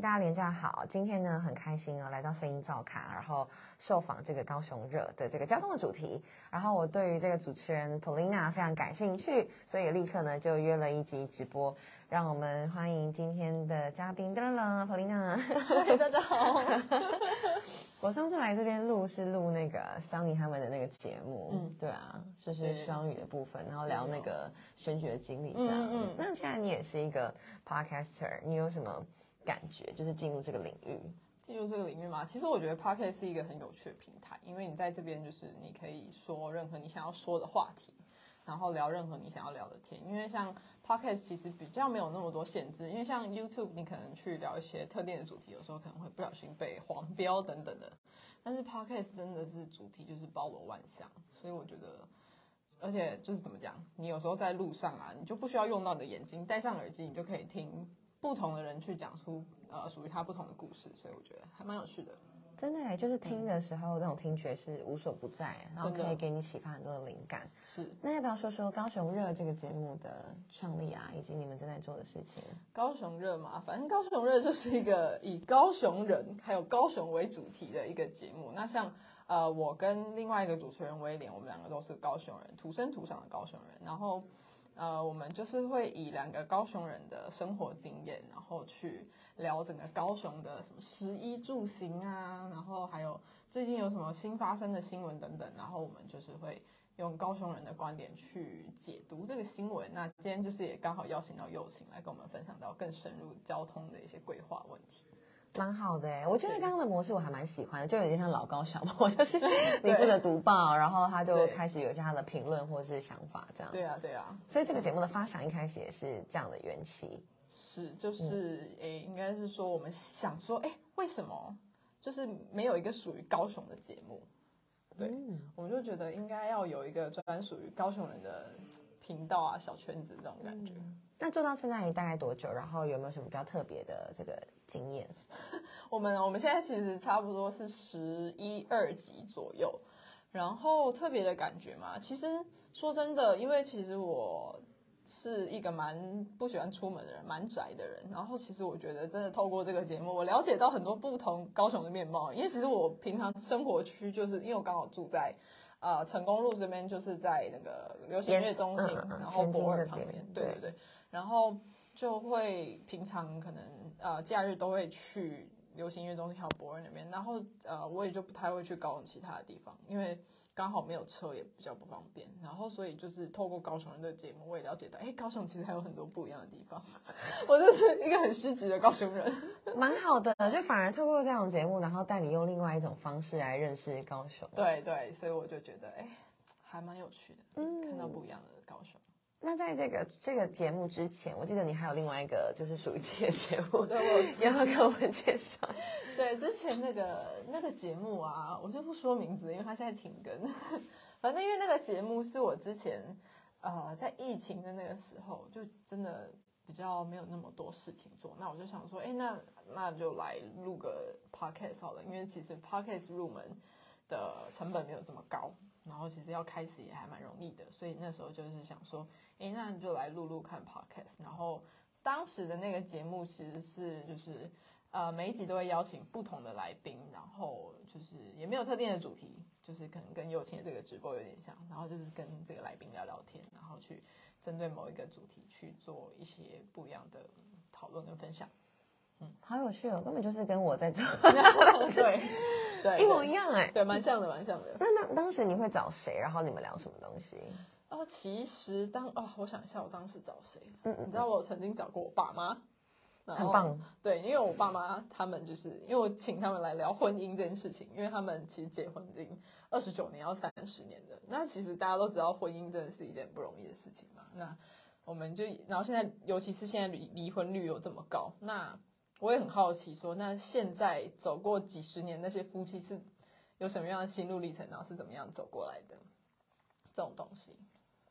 大家连假好。今天呢，很开心哦，来到声音照卡，然后受访这个高雄热的这个交通的主题。然后我对于这个主持人 Polina 非常感兴趣，所以立刻呢就约了一集直播。让我们欢迎今天的嘉宾，噔噔，Polina。大家好。我上次来这边录是录那个 Sunny 他们的那个节目，嗯，对啊，就是双语的部分，然后聊那个选举的经历这样。嗯那现在你也是一个 Podcaster，你有什么感觉？就是进入这个领域？进入这个领域嘛，其实我觉得 Podcast 是一个很有趣的平台，因为你在这边就是你可以说任何你想要说的话题。然后聊任何你想要聊的天，因为像 podcast 其实比较没有那么多限制，因为像 YouTube 你可能去聊一些特定的主题，有时候可能会不小心被黄标等等的。但是 podcast 真的是主题就是包罗万象，所以我觉得，而且就是怎么讲，你有时候在路上啊，你就不需要用到你的眼睛，戴上耳机你就可以听不同的人去讲出呃属于他不同的故事，所以我觉得还蛮有趣的。真的就是听的时候那种听觉是无所不在，然后可以给你启发很多的灵感。是，那要不要说说高雄热这个节目的创立啊，以及你们正在做的事情？高雄热嘛，反正高雄热就是一个以高雄人还有高雄为主题的一个节目。那像呃，我跟另外一个主持人威廉，我们两个都是高雄人，土生土长的高雄人，然后。呃，我们就是会以两个高雄人的生活经验，然后去聊整个高雄的什么食衣住行啊，然后还有最近有什么新发生的新闻等等，然后我们就是会用高雄人的观点去解读这个新闻。那今天就是也刚好邀请到友情来跟我们分享到更深入交通的一些规划问题。蛮好的哎，我觉得刚刚的模式我还蛮喜欢的，就有点像老高小莫 就是你负责读报，然后他就开始有一些他的评论或是想法这样。对啊，对啊。所以这个节目的发想一开始也是这样的缘起。是，就是诶，应该是说我们想说，哎，为什么就是没有一个属于高雄的节目？对，我们就觉得应该要有一个专属于高雄人的频道啊，小圈子这种感觉。那做到现在大概多久？然后有没有什么比较特别的这个经验？我们我们现在其实差不多是十一二级左右。然后特别的感觉嘛，其实说真的，因为其实我是一个蛮不喜欢出门的人，蛮宅的人。然后其实我觉得真的透过这个节目，我了解到很多不同高雄的面貌。因为其实我平常生活区就是因为我刚好住在。呃，成功路这边就是在那个流行音乐中心，然后博尔旁边，对对对，然后就会平常可能呃假日都会去。流行音乐中心还有博尔那边，然后呃，我也就不太会去高雄其他的地方，因为刚好没有车，也比较不方便。然后所以就是透过高雄人的节目，我也了解到，哎，高雄其实还有很多不一样的地方。我就是一个很失职的高雄人，蛮好的，就反而透过这样的节目，然后带你用另外一种方式来认识高雄。对对，所以我就觉得，哎，还蛮有趣的，嗯，看到不一样的高雄。那在这个这个节目之前，我记得你还有另外一个就是属于的节目，对我要不要跟我们介绍？对，之前那个那个节目啊，我就不说名字，因为它现在停更。反正因为那个节目是我之前呃在疫情的那个时候，就真的比较没有那么多事情做，那我就想说，哎，那那就来录个 podcast 好了，因为其实 podcast 入门的成本没有这么高。然后其实要开始也还蛮容易的，所以那时候就是想说，哎，那你就来录录看 podcast。然后当时的那个节目其实是就是，呃，每一集都会邀请不同的来宾，然后就是也没有特定的主题，就是可能跟友情的这个直播有点像，然后就是跟这个来宾聊聊天，然后去针对某一个主题去做一些不一样的讨论跟分享。嗯，好有趣哦，根本就是跟我在做，对对，一模一样哎，对，蛮像的，蛮像的。那当当时你会找谁？然后你们聊什么东西？哦，其实当哦，我想一下，我当时找谁？嗯嗯，你知道我曾经找过我爸妈，很棒。对，因为我爸妈他们就是因为我请他们来聊婚姻这件事情，因为他们其实结婚已经二十九年要三十年的。那其实大家都知道，婚姻真的是一件不容易的事情嘛。那我们就然后现在，尤其是现在离离婚率又这么高，那。我也很好奇，说那现在走过几十年那些夫妻是有什么样的心路历程，然后是怎么样走过来的这种东西。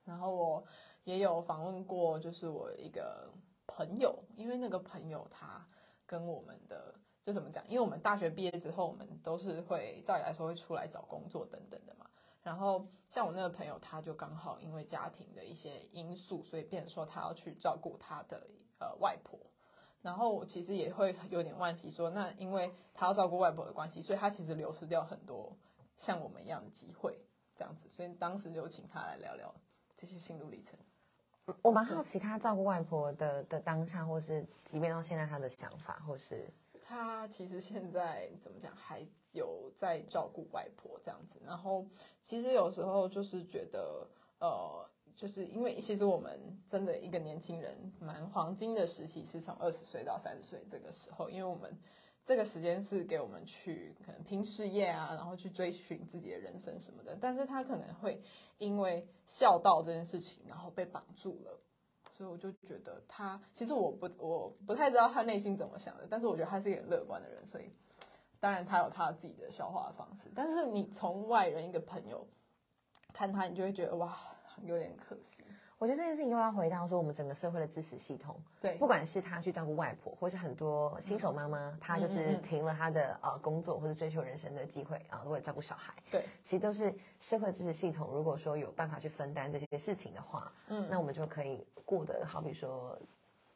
然后我也有访问过，就是我一个朋友，因为那个朋友他跟我们的就怎么讲？因为我们大学毕业之后，我们都是会照理来说会出来找工作等等的嘛。然后像我那个朋友，他就刚好因为家庭的一些因素，所以变成说他要去照顾他的呃外婆。然后我其实也会有点惋惜，说那因为他要照顾外婆的关系，所以他其实流失掉很多像我们一样的机会，这样子，所以当时就请他来聊聊这些心路历程。我蛮好奇他照顾外婆的的当下，或是即便到现在他的想法，或是他其实现在怎么讲，还有在照顾外婆这样子。然后其实有时候就是觉得，呃，就是因为其实我们真的一个年轻人蛮黄金的时期是从二十岁到三十岁这个时候，因为我们这个时间是给我们去可能拼事业啊，然后去追寻自己的人生什么的。但是他可能会因为孝道这件事情，然后被绑住了。所以我就觉得他，其实我不我不太知道他内心怎么想的，但是我觉得他是一个很乐观的人，所以当然他有他自己的消化方式。但是你从外人一个朋友看他，你就会觉得哇，有点可惜。我觉得这件事情又要回到说我们整个社会的支持系统，对，不管是他去照顾外婆，或是很多新手妈妈，她就是停了她的呃工作或者追求人生的机会啊，为了照顾小孩，对，其实都是社会支持系统。如果说有办法去分担这些事情的话，嗯，那我们就可以过得好比说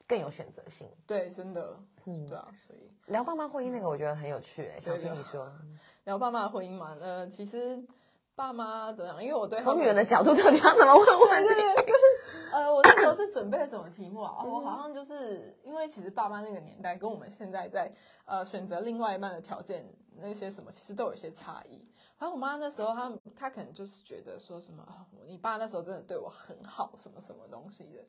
更有选择性。对，真的，嗯，对啊，所以聊爸妈婚姻那个我觉得很有趣哎，想听你说聊爸妈的婚姻嘛，呃，其实。爸妈怎么样？因为我对从女人的角度，到底要怎么问问题？呃，我那时候是准备了什么题目啊？我好像就是因为其实爸妈那个年代跟我们现在在呃选择另外一半的条件那些什么，其实都有一些差异。然后我妈那时候，她她可能就是觉得说什么，你爸那时候真的对我很好，什么什么东西的。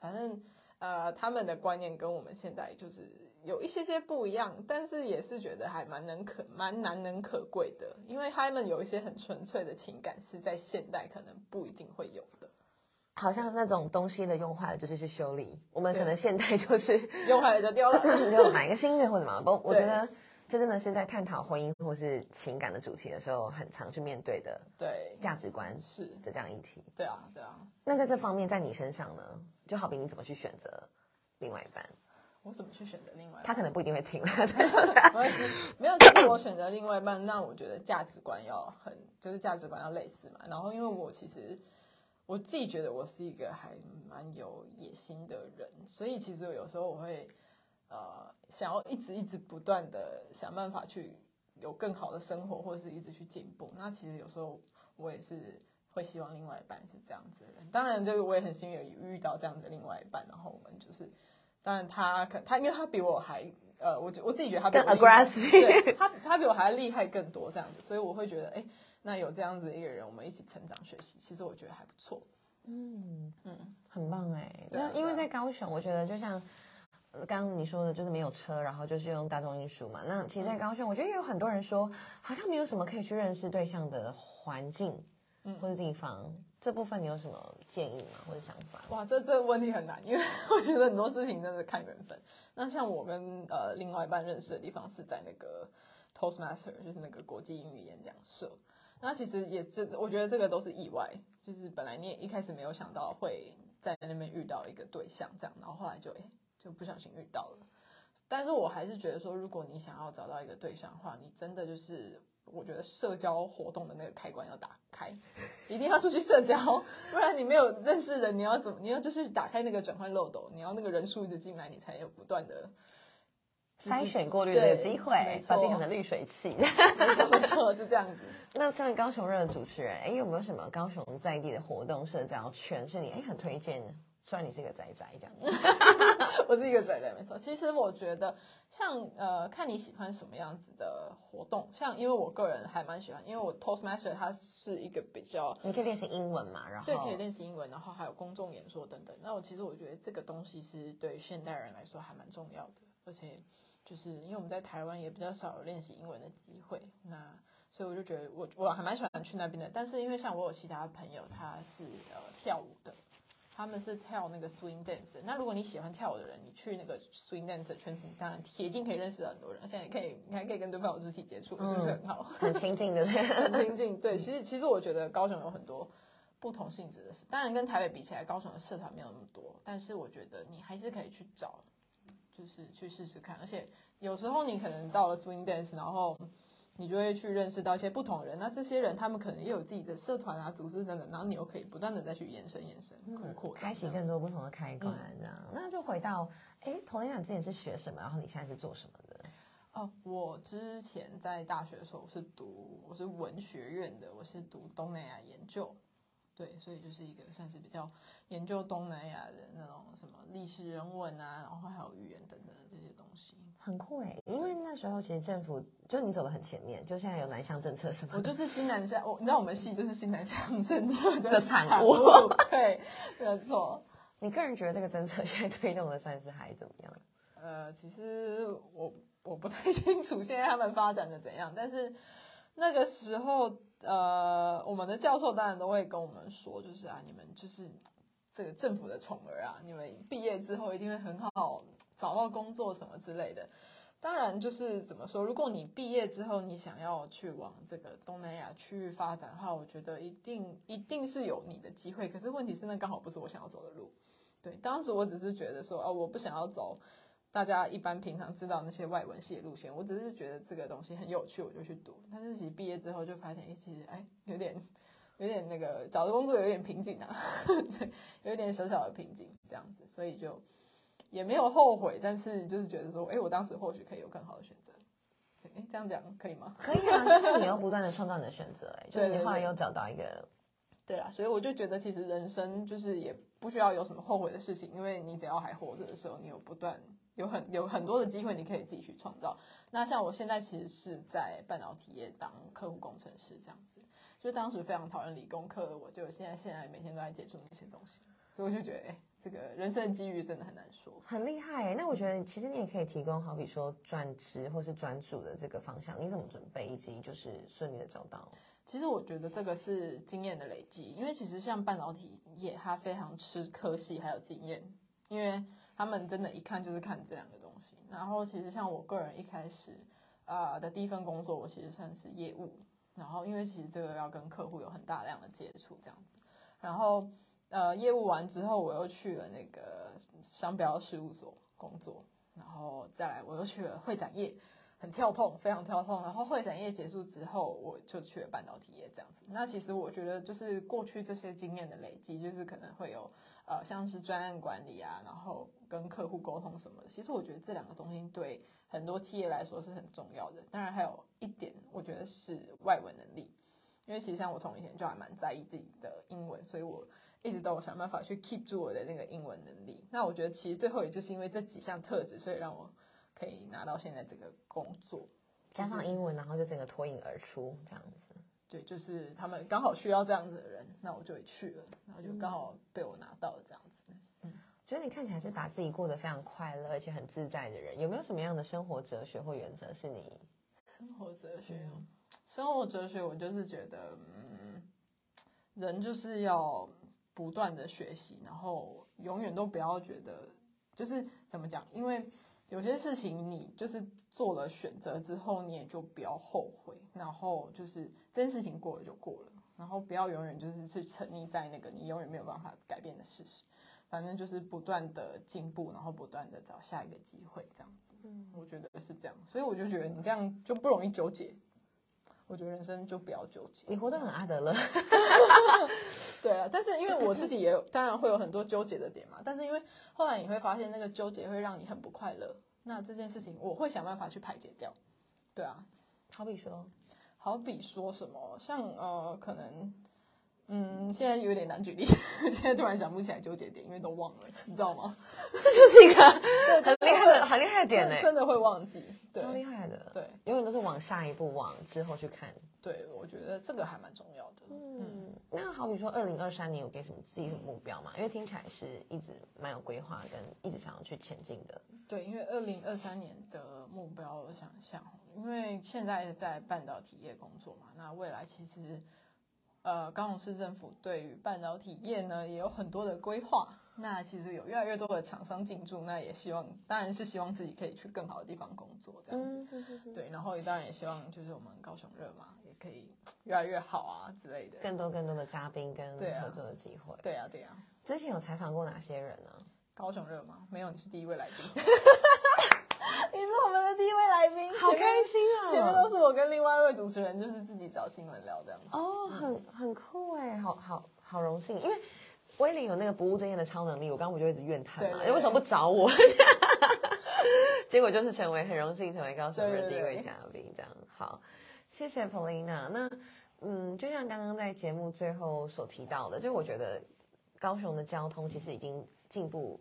反正呃，他们的观念跟我们现在就是。有一些些不一样，但是也是觉得还蛮能可蛮难能可贵的，因为他们有一些很纯粹的情感，是在现代可能不一定会有的。好像那种东西的用坏了就是去修理，我们可能现代就是用坏了就丢了，就买一个新的或者什么。不，我觉得这真的是在探讨婚姻或是情感的主题的时候，很常去面对的。对，价值观是的这样议题。对啊，对啊。那在这方面，在你身上呢，就好比你怎么去选择另外一半？我怎么去选择另外？他可能不一定会听。没有，其实我选择另外一半，那我觉得价值观要很，就是价值观要类似嘛。然后，因为我其实我自己觉得我是一个还蛮有野心的人，所以其实有时候我会呃想要一直一直不断的想办法去有更好的生活，或者是一直去进步。那其实有时候我也是会希望另外一半是这样子的人。当然，这个我也很幸运遇到这样的另外一半，然后我们就是。当然他可他，因为他比我还呃，我我自己觉得他更 aggressive，他他比我还厉害更多这样子，所以我会觉得，哎，那有这样子一个人，我们一起成长学习，其实我觉得还不错。嗯嗯，很棒哎。那因为在高雄，我觉得就像刚刚你说的，就是没有车，然后就是用大众运输嘛。那其实，在高雄，我觉得也有很多人说，好像没有什么可以去认识对象的环境。嗯或者地方这部分你有什么建议吗？或者想法？哇，这这个问题很难，因为我觉得很多事情真的看缘分。那像我跟呃另外一半认识的地方是在那个 Toastmaster，就是那个国际英语演讲社。那其实也是，我觉得这个都是意外，就是本来你也一开始没有想到会在那边遇到一个对象这样，然后后来就哎就不小心遇到了。但是我还是觉得说，如果你想要找到一个对象的话，你真的就是。我觉得社交活动的那个开关要打开，一定要出去社交，不然你没有认识人，你要怎么？你要就是打开那个转换漏斗，你要那个人数一直进来，你才有不断的筛选过滤的机会，把自己变成滤水器。没错，是这样子。那作为高雄热的主持人，哎，有没有什么高雄在地的活动社交圈是你哎很推荐？虽然你是一个仔仔这样，我是一个仔仔，没错。其实我觉得，像呃，看你喜欢什么样子的活动。像因为我个人还蛮喜欢，因为我 Toastmaster 它是一个比较，你可以练习英文嘛，然后对，可以练习英文，然后还有公众演说等等。那我其实我觉得这个东西是对现代人来说还蛮重要的，而且就是因为我们在台湾也比较少有练习英文的机会，那所以我就觉得我我还蛮喜欢去那边的。但是因为像我有其他朋友，他是呃跳舞的。他们是跳那个 swing dance，那如果你喜欢跳舞的人，你去那个 swing dance 的圈子，你当然铁定可以认识很多人，而且你可以，你还可以跟对方有肢体接触，是不是很好？很亲近的，很亲近。对，其实其实我觉得高雄有很多不同性质的事，当然跟台北比起来，高雄的社团没有那么多，但是我觉得你还是可以去找，就是去试试看。而且有时候你可能到了 swing dance，然后你就会去认识到一些不同的人。那这些人他们可能也有自己的社团啊、组织等等，然后你又可以不断的再去延伸、延伸、扩扩展，开启更多不同的开关，这样。那就回到，哎，Polina 之前是学什么？然后你现在是做什么的？哦，我之前在大学的时候我是读我是文学院的，我是读东南亚研究，对，所以就是一个算是比较研究东南亚的那种什么历史人文啊，然后还有语言等等的这些东西。很酷哎，因为那时候其实政府就你走的很前面，就现在有南向政策什么的，我就是新南向，我你知道我们系就是新南向政策的的产物物，对，没错。你个人觉得这个政策现在推动的算是还怎么样？呃，其实我我不太清楚现在他们发展的怎样，但是那个时候，呃，我们的教授当然都会跟我们说，就是啊，你们就是这个政府的宠儿啊，你们毕业之后一定会很好找到工作什么之类的。当然，就是怎么说，如果你毕业之后你想要去往这个东南亚区域发展的话，我觉得一定一定是有你的机会。可是问题是，那刚好不是我想要走的路。对，当时我只是觉得说，哦，我不想要走大家一般平常知道那些外文系的路线，我只是觉得这个东西很有趣，我就去读。但是其实毕业之后就发现，哎，其实哎，有点有点那个找的工作有点瓶颈啊，对，有一点小小的瓶颈这样子，所以就也没有后悔，但是就是觉得说，哎，我当时或许可以有更好的选择。哎，这样讲可以吗？可以啊，就是你要不断的创造你的选择，哎，就你后来又找到一个对啦，所以我就觉得其实人生就是也不需要有什么后悔的事情，因为你只要还活着的时候，你有不断有很有很多的机会，你可以自己去创造。那像我现在其实是在半导体业当客户工程师这样子，就当时非常讨厌理工科的我，就现在现在每天都在接触那些东西，所以我就觉得，哎，这个人生的机遇真的很难说。很厉害哎。那我觉得其实你也可以提供，好比说转职或是专注的这个方向，你怎么准备，以及就是顺利的找到。其实我觉得这个是经验的累积，因为其实像半导体业，它非常吃科系还有经验，因为他们真的一看就是看这两个东西。然后其实像我个人一开始啊、呃的第一份工作，我其实算是业务，然后因为其实这个要跟客户有很大量的接触这样子，然后呃业务完之后，我又去了那个商标事务所工作，然后再来我又去了会展业。很跳痛，非常跳痛。然后会展业结束之后，我就去了半导体业这样子。那其实我觉得，就是过去这些经验的累积，就是可能会有呃，像是专案管理啊，然后跟客户沟通什么的。其实我觉得这两个东西对很多企业来说是很重要的。当然还有一点，我觉得是外文能力，因为其实像我从以前就还蛮在意自己的英文，所以我一直都有想办法去 keep 住我的那个英文能力。那我觉得其实最后也就是因为这几项特质，所以让我。可以拿到现在这个工作，加上英文，然后就整个脱颖而出这样子。对，就是他们刚好需要这样子的人，那我就会去了，然后就刚好被我拿到了这样子。嗯，觉得你看起来是把自己过得非常快乐而且很自在的人，有没有什么样的生活哲学或原则是你？生活哲学，哦生活哲学，我就是觉得，嗯，人就是要不断的学习，然后永远都不要觉得，就是怎么讲，因为。有些事情你就是做了选择之后，你也就不要后悔，然后就是这件事情过了就过了，然后不要永远就是去沉溺在那个你永远没有办法改变的事实，反正就是不断的进步，然后不断的找下一个机会，这样子，嗯，我觉得是这样，所以我就觉得你这样就不容易纠结，我觉得人生就不要纠结，你活得很阿德勒，对啊，但是因为我自己也当然会有很多纠结的点嘛，但是因为后来你会发现那个纠结会让你很不快乐。那这件事情我会想办法去排解掉，对啊，好比说，好比说什么，像呃，可能，嗯，现在有点难举例，现在突然想不起来纠结点，因为都忘了，你知道吗？这就是一个很厉害的、很厉害的点呢，真的会忘记，对，超厉害的，对，永远都是往下一步、往之后去看，对，我觉得这个还蛮重要的。嗯，那好比说，二零二三年有给什么自己什么目标吗？因为听起来是一直蛮有规划，跟一直想要去前进的。对，因为二零二三年的目标，我想想，因为现在在半导体业工作嘛，那未来其实，呃，高雄市政府对于半导体业呢也有很多的规划。那其实有越来越多的厂商进驻，那也希望，当然是希望自己可以去更好的地方工作，这样子。对，然后当然也希望就是我们高雄热嘛，也可以越来越好啊之类的。更多更多的嘉宾跟合作的机会。对啊，对啊。之前有采访过哪些人呢？高雄热吗？没有，你是第一位来宾。你是我们的第一位来宾，好好开心啊！前面都是我跟另外一位主持人，就是自己找新闻聊这样。哦，很很酷哎，好好好荣幸，因为威廉有那个不务正业的超能力，我刚刚不就一直怨叹嘛，对对为什么不找我？结果就是成为很荣幸成为高雄的第一位嘉宾，这样好，谢谢 Polina。那嗯，就像刚刚在节目最后所提到的，就我觉得高雄的交通其实已经进步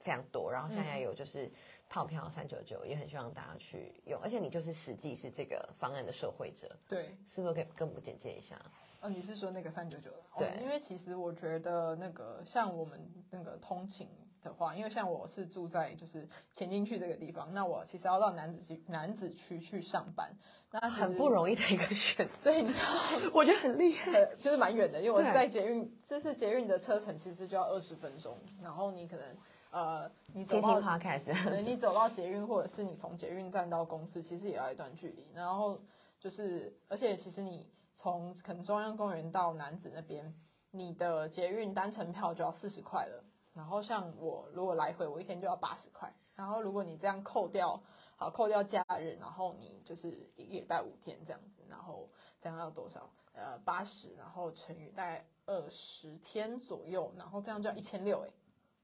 非常多，然后现在有就是套票三九九，也很希望大家去用，而且你就是实际是这个方案的受惠者，对，是不是可以跟我们简介一下？哦，你是说那个三九九的？对。哦，因为其实我觉得那个像我们那个通勤的话，因为像我是住在就是前进区这个地方，那我其实要到男子区男子区去上班，那很不容易的一个选择，所以你知道，我觉得很厉害。呃，就是蛮远的，因为我在捷运，这是捷运的车程，其实就要二十分钟，然后你可能呃，你走到 podcast，对你走到捷运，或者是你从捷运站到公司，其实也要一段距离。然后就是，而且其实你从可能中央公园到南子那边，你的捷运单程票就要四十块了。然后像我如果来回，我一天就要八十块。然后如果你这样扣掉，好扣掉假日，然后你就是一个礼拜五天这样子，然后这样要多少？呃，八十，然后乘以大概二十天左右，然后这样就要一千六哎。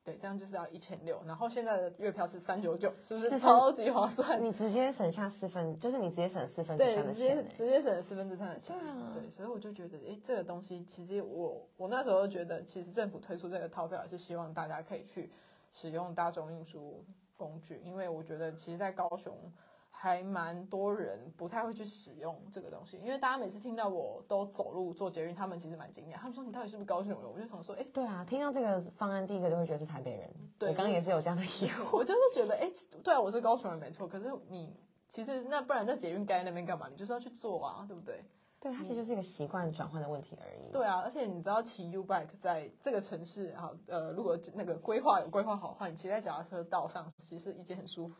对，这样就是要一千六，然后现在的月票是三九九，是不是超级划算？你直接省下四分，就是你直接省四分之对，三的直接钱欸直接省了四分之三的钱。对啊对，所以我就觉得，哎，这个东西其实我我那时候觉得，其实政府推出这个套票也是希望大家可以去使用大众运输工具，因为我觉得其实，在高雄还蛮多人不太会去使用这个东西，因为大家每次听到我都走路做捷运，他们其实蛮惊讶，他们说你到底是不是高雄人？我就想说，哎，对啊，听到这个方案，第一个就会觉得是台北人。对我刚刚也是有这样的疑惑。我就是觉得，哎、对啊，我是高雄人没错，可是你其实那不然在捷运街那边干嘛？你就是要去做啊，对不对？对，它其实就是一个习惯转换的问题而已。对啊，而且你知道骑 U bike 在这个城市啊，呃，如果那个规划有规划好的话，你骑在脚踏车道上，其实是一件很舒服、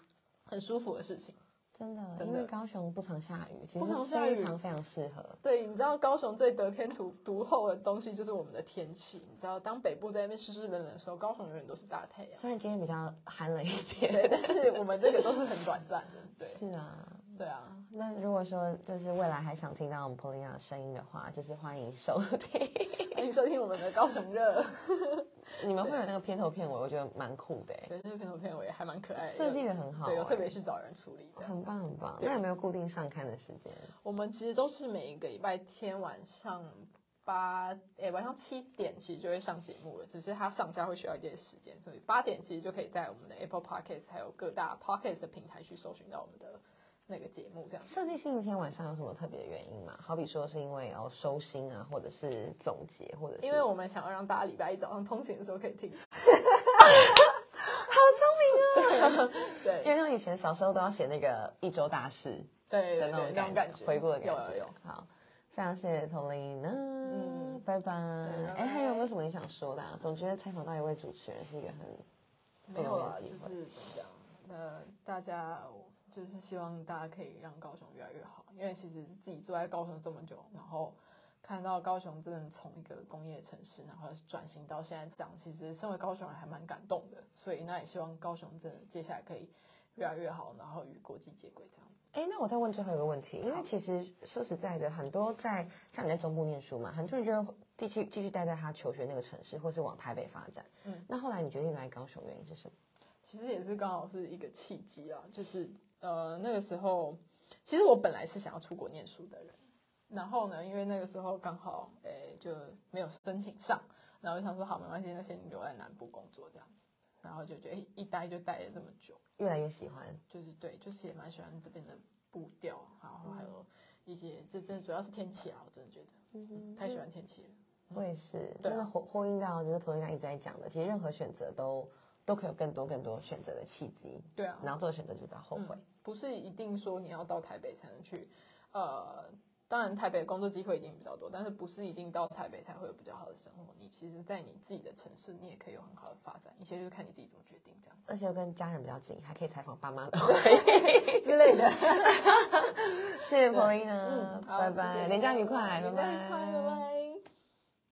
很舒服的事情。真的，真的因为高雄不常下雨，其不实常下雨非常非常适合。对，你知道高雄最得天独独厚的东西就是我们的天气。你知道，当北部在那边湿湿冷冷的时候，高雄永远都是大太阳。虽然今天比较寒冷一点，对，但是我们这个都是很短暂的。对，是啊。对啊。那如果说就是未来还想听到我们 Polina 的声音的话，就是欢迎收听。欢迎收听我们的高雄热。你们会有那个片头片尾，我觉得蛮酷的欸，对，那个片头片尾还蛮可爱的，设计的很好对，有欸特别去找人处理的。很棒很棒。那有没有固定上刊的时间？我们其实都是每一个礼拜天晚上八，诶，晚上七点其实就会上节目了，只是它上架会需要一点时间，所以八点其实就可以在我们的 Apple Podcast 还有各大 Podcast 的平台去搜寻到我们的那个节目，这样子。设计星期天晚上有什么特别的原因吗？好比说是因为要收心啊，或者是总结，或者是因为我们想要让大家礼拜一早上通勤的时候可以听。好聪明 啊！因对为像以前小时候都要写那个一周大事的那对对对，那种种感觉，回顾的感觉。有有有。好，非常谢谢 Tolina，嗯，拜拜。拜哎，还有没有什么你想说的啊？总觉得采访到一位主持人是一个很没有啦，不容易的机会就是怎么讲？呃，大家就是希望大家可以让高雄越来越好，因为其实自己住在高雄这么久，然后看到高雄真的从一个工业城市，然后转型到现在这样，其实身为高雄人还蛮感动的。所以那也希望高雄真的接下来可以越来越好，然后与国际接轨这样子。哎，那我再问最后一个问题，因为其实说实在的，很多在像你在中部念书嘛，很多人就会继续继续待在他求学那个城市，或是往台北发展。嗯，那后来你决定来高雄，原因是什么？其实也是刚好是一个契机啊，就是呃那个时候，其实我本来是想要出国念书的人，然后呢，因为那个时候刚好诶就没有申请上，然后就想说好没关系，那先留在南部工作这样子，然后就觉得一待就待了这么久，越来越喜欢。就是对，就是也蛮喜欢这边的步调，然后还有一些这这主要是天气啊，我真的觉得、嗯、太喜欢天气了。我也是，真的呼呼应到就是朋友一直在讲的，其实任何选择都都可以有更多更多选择的契机，对啊，然后做的选择就比较后悔。不是一定说你要到台北才能去，呃，当然台北工作机会一定比较多，但是不是一定到台北才会有比较好的生活。你其实，在你自己的城市，你也可以有很好的发展，一切就是看你自己怎么决定这样子而且又跟家人比较近，还可以采访爸妈的。之类的。谢谢朋友呢，嗯，好拜拜，谢谢连假愉快，拜连假愉快，拜拜。